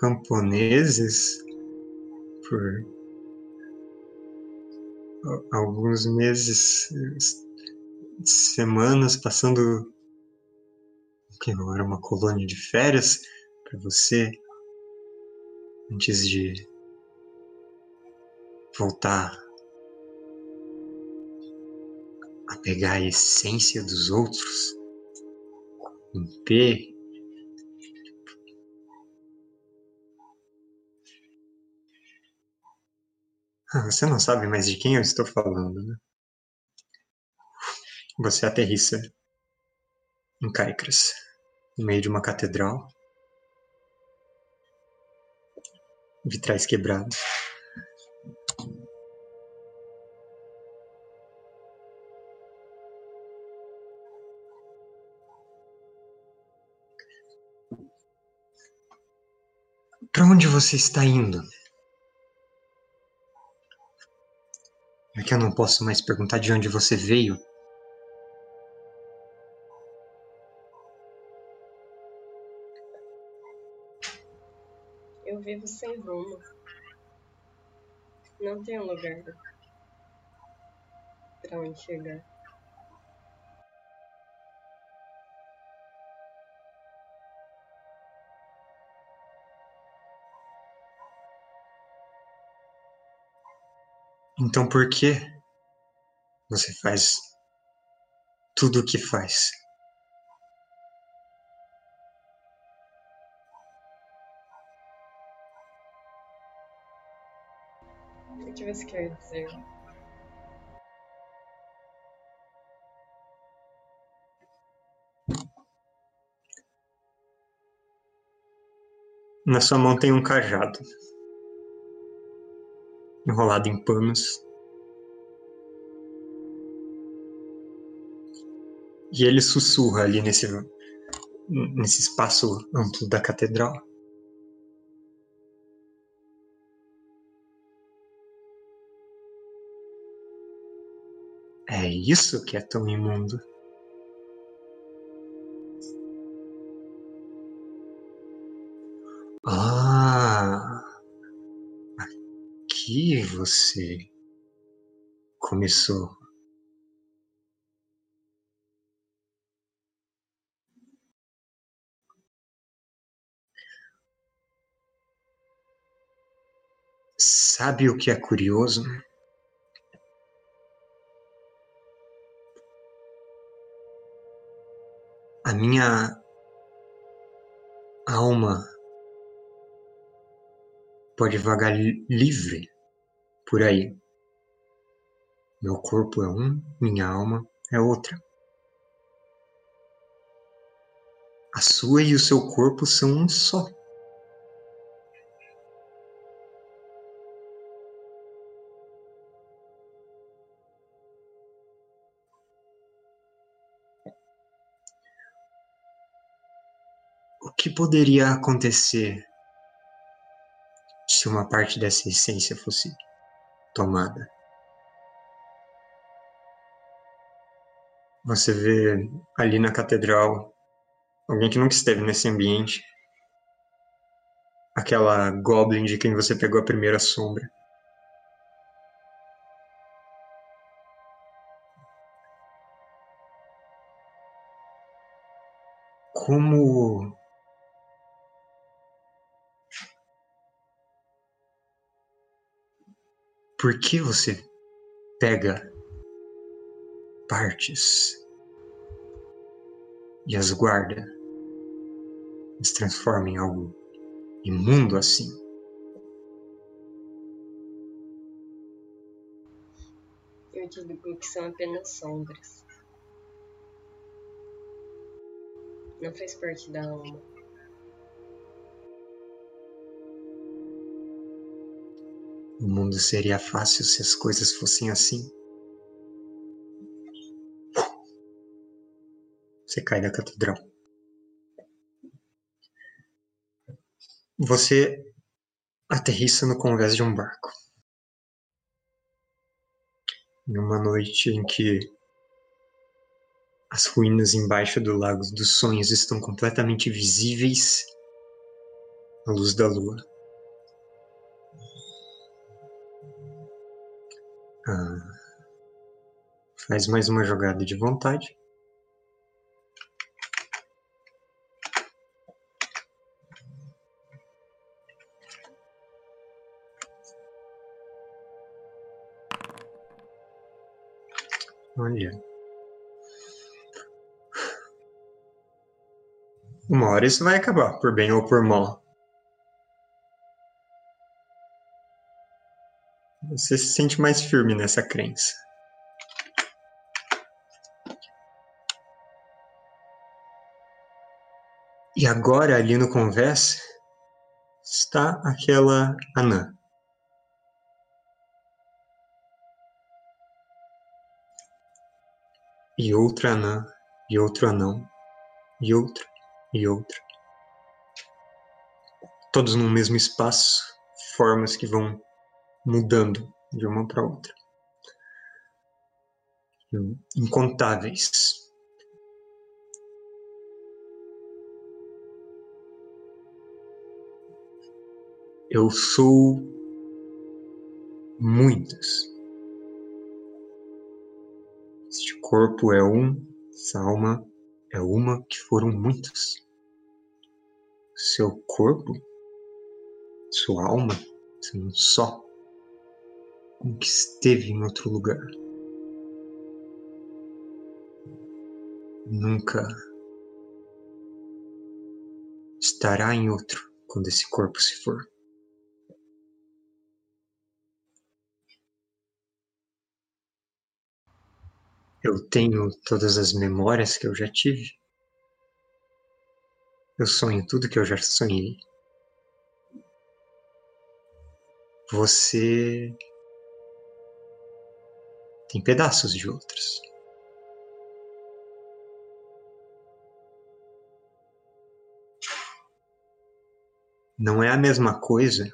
camponeses por alguns meses, semanas, passando que era uma colônia de férias para você antes de voltar a pegar a essência dos outros, P. Ah, Você não sabe mais de quem eu estou falando, né? Você aterrissa em Caicras, no meio de uma catedral, vitrais quebrados. Para onde você está indo? É que eu não posso mais perguntar de onde você veio. Eu vivo sem rumo. Não tenho lugar pra onde chegar. Então por que você faz tudo o que faz? O que você quer dizer? Na sua mão tem um cajado, enrolado em panos. E ele sussurra ali nesse, nesse espaço amplo da catedral. É isso que é tão imundo. Aqui você começou. Sabe o que é curioso? A minha alma pode vagar livre por aí. Meu corpo é um, minha alma é outra. A sua e o seu corpo são um só. O que poderia acontecer se uma parte dessa essência fosse tomada? Você vê ali na catedral alguém que nunca esteve nesse ambiente. Aquela goblin de quem você pegou a primeira sombra. Como Por que você pega partes e as guarda, as transforma em algo imundo assim. Eu digo que são apenas sombras. Não faz parte da alma. O mundo seria fácil se as coisas fossem assim. Você cai da catedral. Você aterrissa no convés de um barco. Em uma noite em que as ruínas embaixo do Lago dos Sonhos estão completamente visíveis à luz da lua. Ah, faz mais uma jogada de vontade. Olha. Uma hora isso vai acabar, por bem ou por mal. Você se sente mais firme nessa crença. E agora, ali no conversa, está aquela anã. e outra anã, e outro anão, e outro, e outro. Todos no mesmo espaço, formas que vão mudando de uma para outra. Incontáveis. Eu sou muitas. Este corpo é um, essa alma é uma que foram muitas. Seu corpo, sua alma, são só, um que esteve em outro lugar. Nunca estará em outro quando esse corpo se for. Eu tenho todas as memórias que eu já tive. Eu sonho tudo que eu já sonhei. Você tem pedaços de outros. Não é a mesma coisa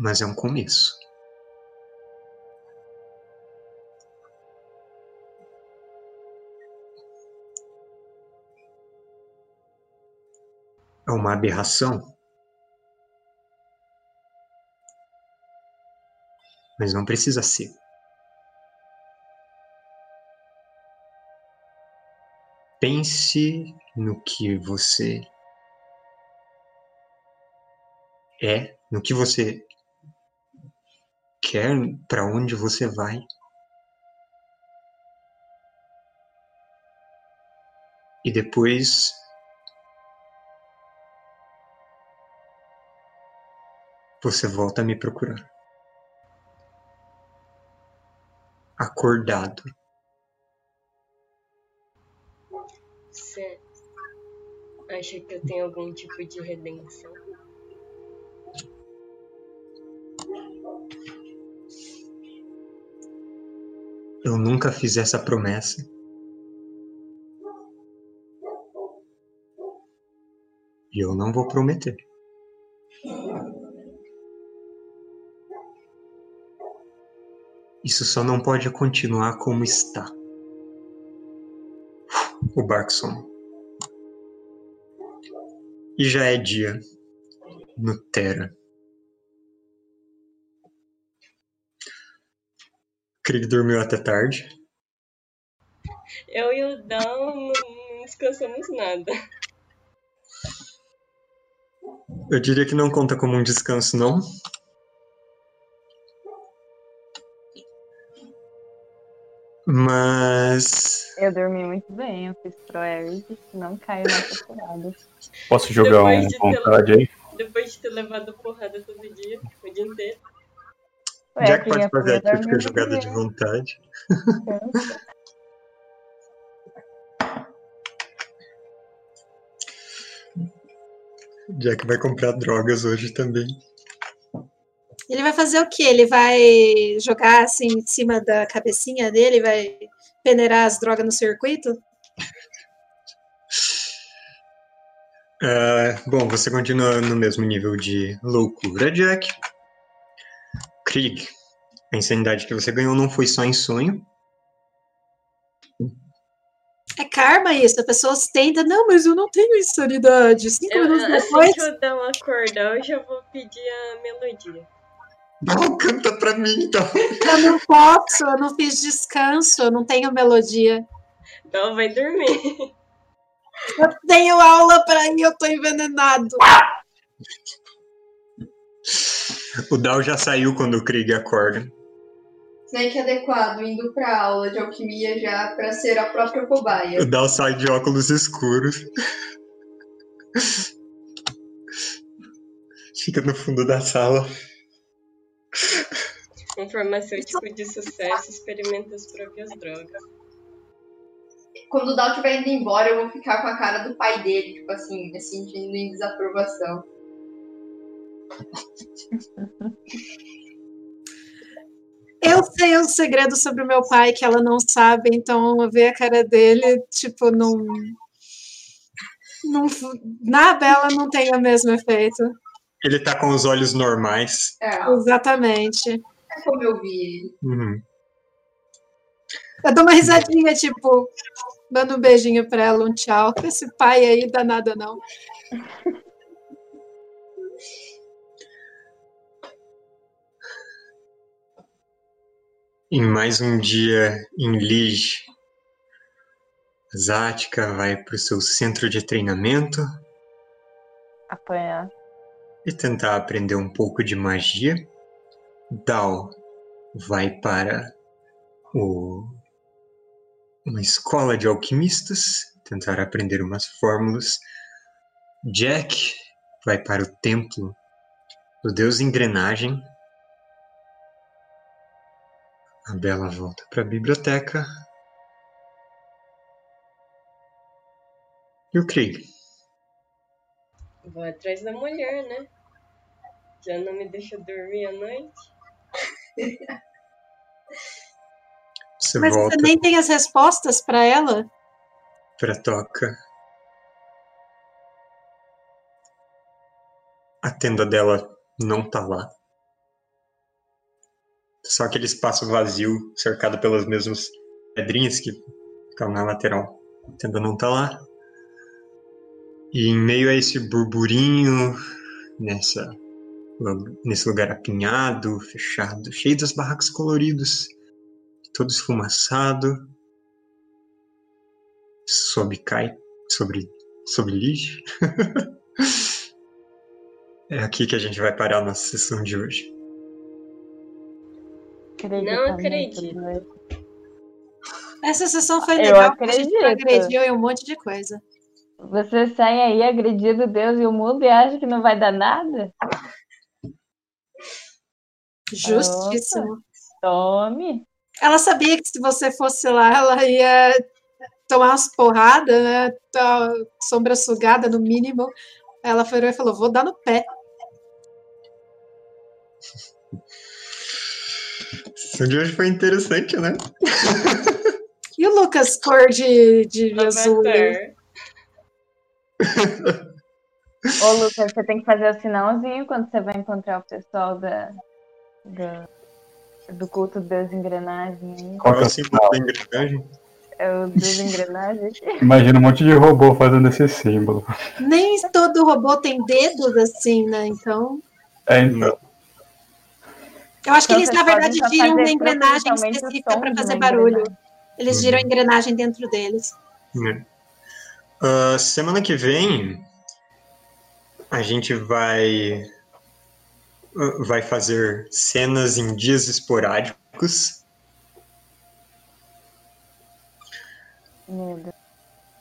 mas é um começo. é uma aberração? Mas não precisa ser. Pense no que você é, no que você quer, para onde você vai. E depois você volta a me procurar. Acordado. Você acha que eu tenho algum tipo de redenção? Eu nunca fiz essa promessa. E eu não vou prometer. Isso só não pode continuar como está. O barco some. E já é dia no Terra. Krieg dormiu até tarde. Eu e o Dan não, não descansamos nada. Eu diria que não conta como um descanso, não. Mas. Eu dormi muito bem, eu fiz pro Eric, não caiu nessa furada. Posso jogar Depois um de vontade aí? Depois de ter levado porrada todo dia, o dia inteiro. Ué, Já que pode fazer a típica jogada de vontade. Jack vai comprar drogas hoje também. Ele vai fazer o quê? Ele vai jogar assim em cima da cabecinha dele, vai peneirar as drogas no circuito? Ah, bom, você continua no mesmo nível de loucura, Jack. Krieg, a insanidade que você ganhou não foi só em sonho. É karma isso, a pessoa tenta, não, mas eu não tenho insanidade. Cinco Eu, minutos assim depois, que eu dar um acordar, eu já vou pedir a melodia. Não, canta pra mim, então. eu não posso, eu não fiz descanso, eu não tenho melodia. Então vai dormir. Eu tenho aula pra ir, eu tô envenenado. O Dal já saiu quando o Krieg acorda. Snake adequado, indo pra aula de alquimia já pra ser a própria O cobaia. Dal sai de óculos escuros. Fica no fundo da sala. Um farmacêutico de sucesso experimenta as próprias drogas. Quando o Dal estiver indo embora, eu vou ficar com a cara do pai dele, tipo assim, me sentindo em desaprovação. Eu sei um segredo sobre o meu pai que ela não sabe, então ver a cara dele, tipo, não. não na Bela não tem o mesmo efeito. Ele tá com os olhos normais. É, Exatamente. é como eu vi ele. Uhum. Eu dou uma risadinha, tipo, dando um beijinho pra ela, um tchau. Esse pai aí dá nada, não. Em mais um dia em Lige, Zática vai para o seu centro de treinamento Apanhar. E tentar aprender um pouco de magia. Dal vai para o- uma escola de alquimistas, tentar aprender umas fórmulas. Jack vai para o templo do deus engrenagem. A Bela volta para a biblioteca. E o Krieg? Vou atrás da mulher, né? Já não me deixa dormir à noite. Você Mas volta você nem tem as respostas pra ela? pra toca. A tenda dela não tá lá. Só aquele espaço vazio, cercado pelas mesmas pedrinhas que ficam na lateral. A tenda não tá lá. E em meio a esse burburinho, nessa, nesse lugar apinhado, fechado, cheio dos barracos coloridos, todo esfumaçado, sob cai sobre sobre lixo. é aqui que a gente vai parar a nossa sessão de hoje. Acredito Não acredito. Essa sessão foi Eu legal, porque a gente acredito. agrediu em um monte de coisa. Você sai aí agredindo Deus e o mundo e acha que não vai dar nada? Justíssimo. Tome. Ela sabia que se você fosse lá, ela ia tomar umas porradas, né? Tá- Sombra sugada, no mínimo. Ela foi e falou: vou dar no pé. Sessão de hoje foi interessante, né? E o Lucas, cor de, de azul? né? Ô, Lucas, você tem que fazer o sinalzinho quando você vai encontrar o pessoal da, da- do culto das engrenagens. aí. Qual é o símbolo da engrenagem? É o das engrenagens. Imagina um monte de robô fazendo esse símbolo. Nem todo robô tem dedos assim, né? Então. É, então. Eu acho que Então, eles, vocês na verdade, giram uma engrenagem específica para fazer uma barulho. Eles Uhum. giram a engrenagem dentro deles. né? Ah, semana que vem a gente vai vai fazer cenas em dias esporádicos Medo.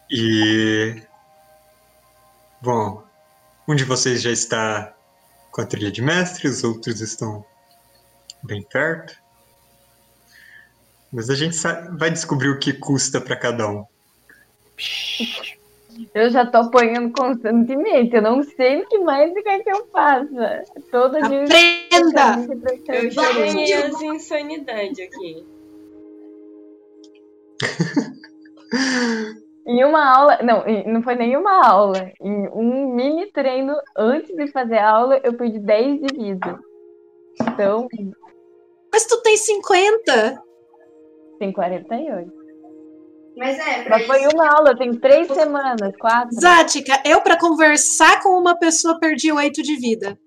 e bom, um de vocês já está com a trilha de mestre, os outros estão bem perto. Mas a gente vai descobrir o que custa para cada um. Eu já tô apanhando constantemente. Eu não sei o que mais você quer que eu faça. Todo dia. Aprenda! Eu já ganhei as insanidades aqui. Em uma aula, não, não foi nenhuma aula. Em um mini treino antes de fazer a aula, eu perdi 10 de vida. Então, Mas tu tem 50! tem 48. Mas é, pra Mas foi isso. uma aula, tem três semanas, quatro. Zática, eu para conversar com uma pessoa perdi 8 de vida.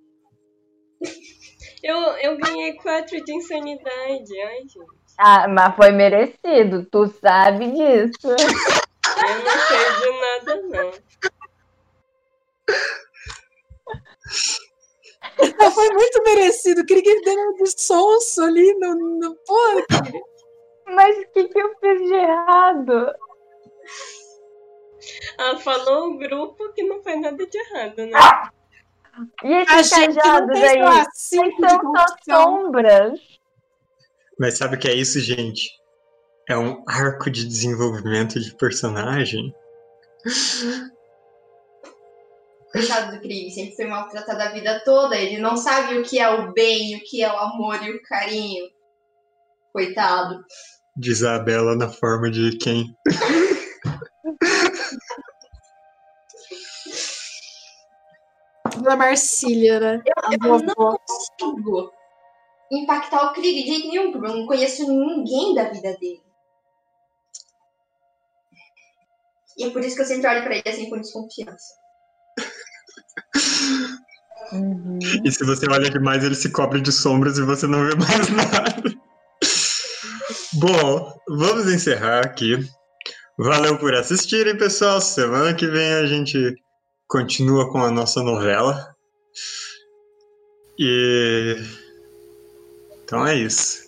Eu, eu ganhei 4 de insanidade. Ai, gente. Ah, mas foi merecido, tu sabe disso. Eu não sei de nada, não. Foi muito merecido. Queria que ele deu de sonso ali no. no... Pô, Mas o que, que eu fiz de errado? Ah, falou o grupo que não faz nada de errado, né? E a esses gente não cajados sei aí? de são só sombras. Mas sabe o que é isso, gente? É um arco de desenvolvimento de personagem. Coitado do Krieg, sempre foi maltratado a vida toda. Ele não sabe o que é o bem, o que é o amor e o carinho. Coitado. De Isabela na forma de quem? Da Marcília, né? Eu vovó. não consigo impactar o Krieg de jeito nenhum, porque eu não conheço ninguém da vida dele. E é por isso que eu sempre olho pra ele assim com desconfiança. Uhum. E se você olha demais, ele se cobre de sombras e você não vê mais nada. Bom, vamos encerrar aqui. Valeu por assistirem, pessoal. Semana que vem a gente continua com a nossa novela. E. Então é isso.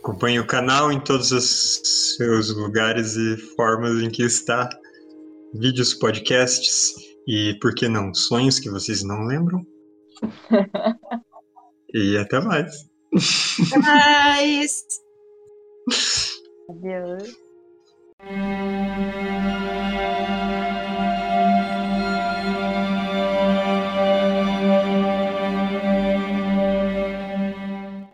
Acompanhe o canal em todos os seus lugares e formas em que está. Vídeos, podcasts e, por que não, sonhos que vocês não lembram. e até mais. Mas. Adieu.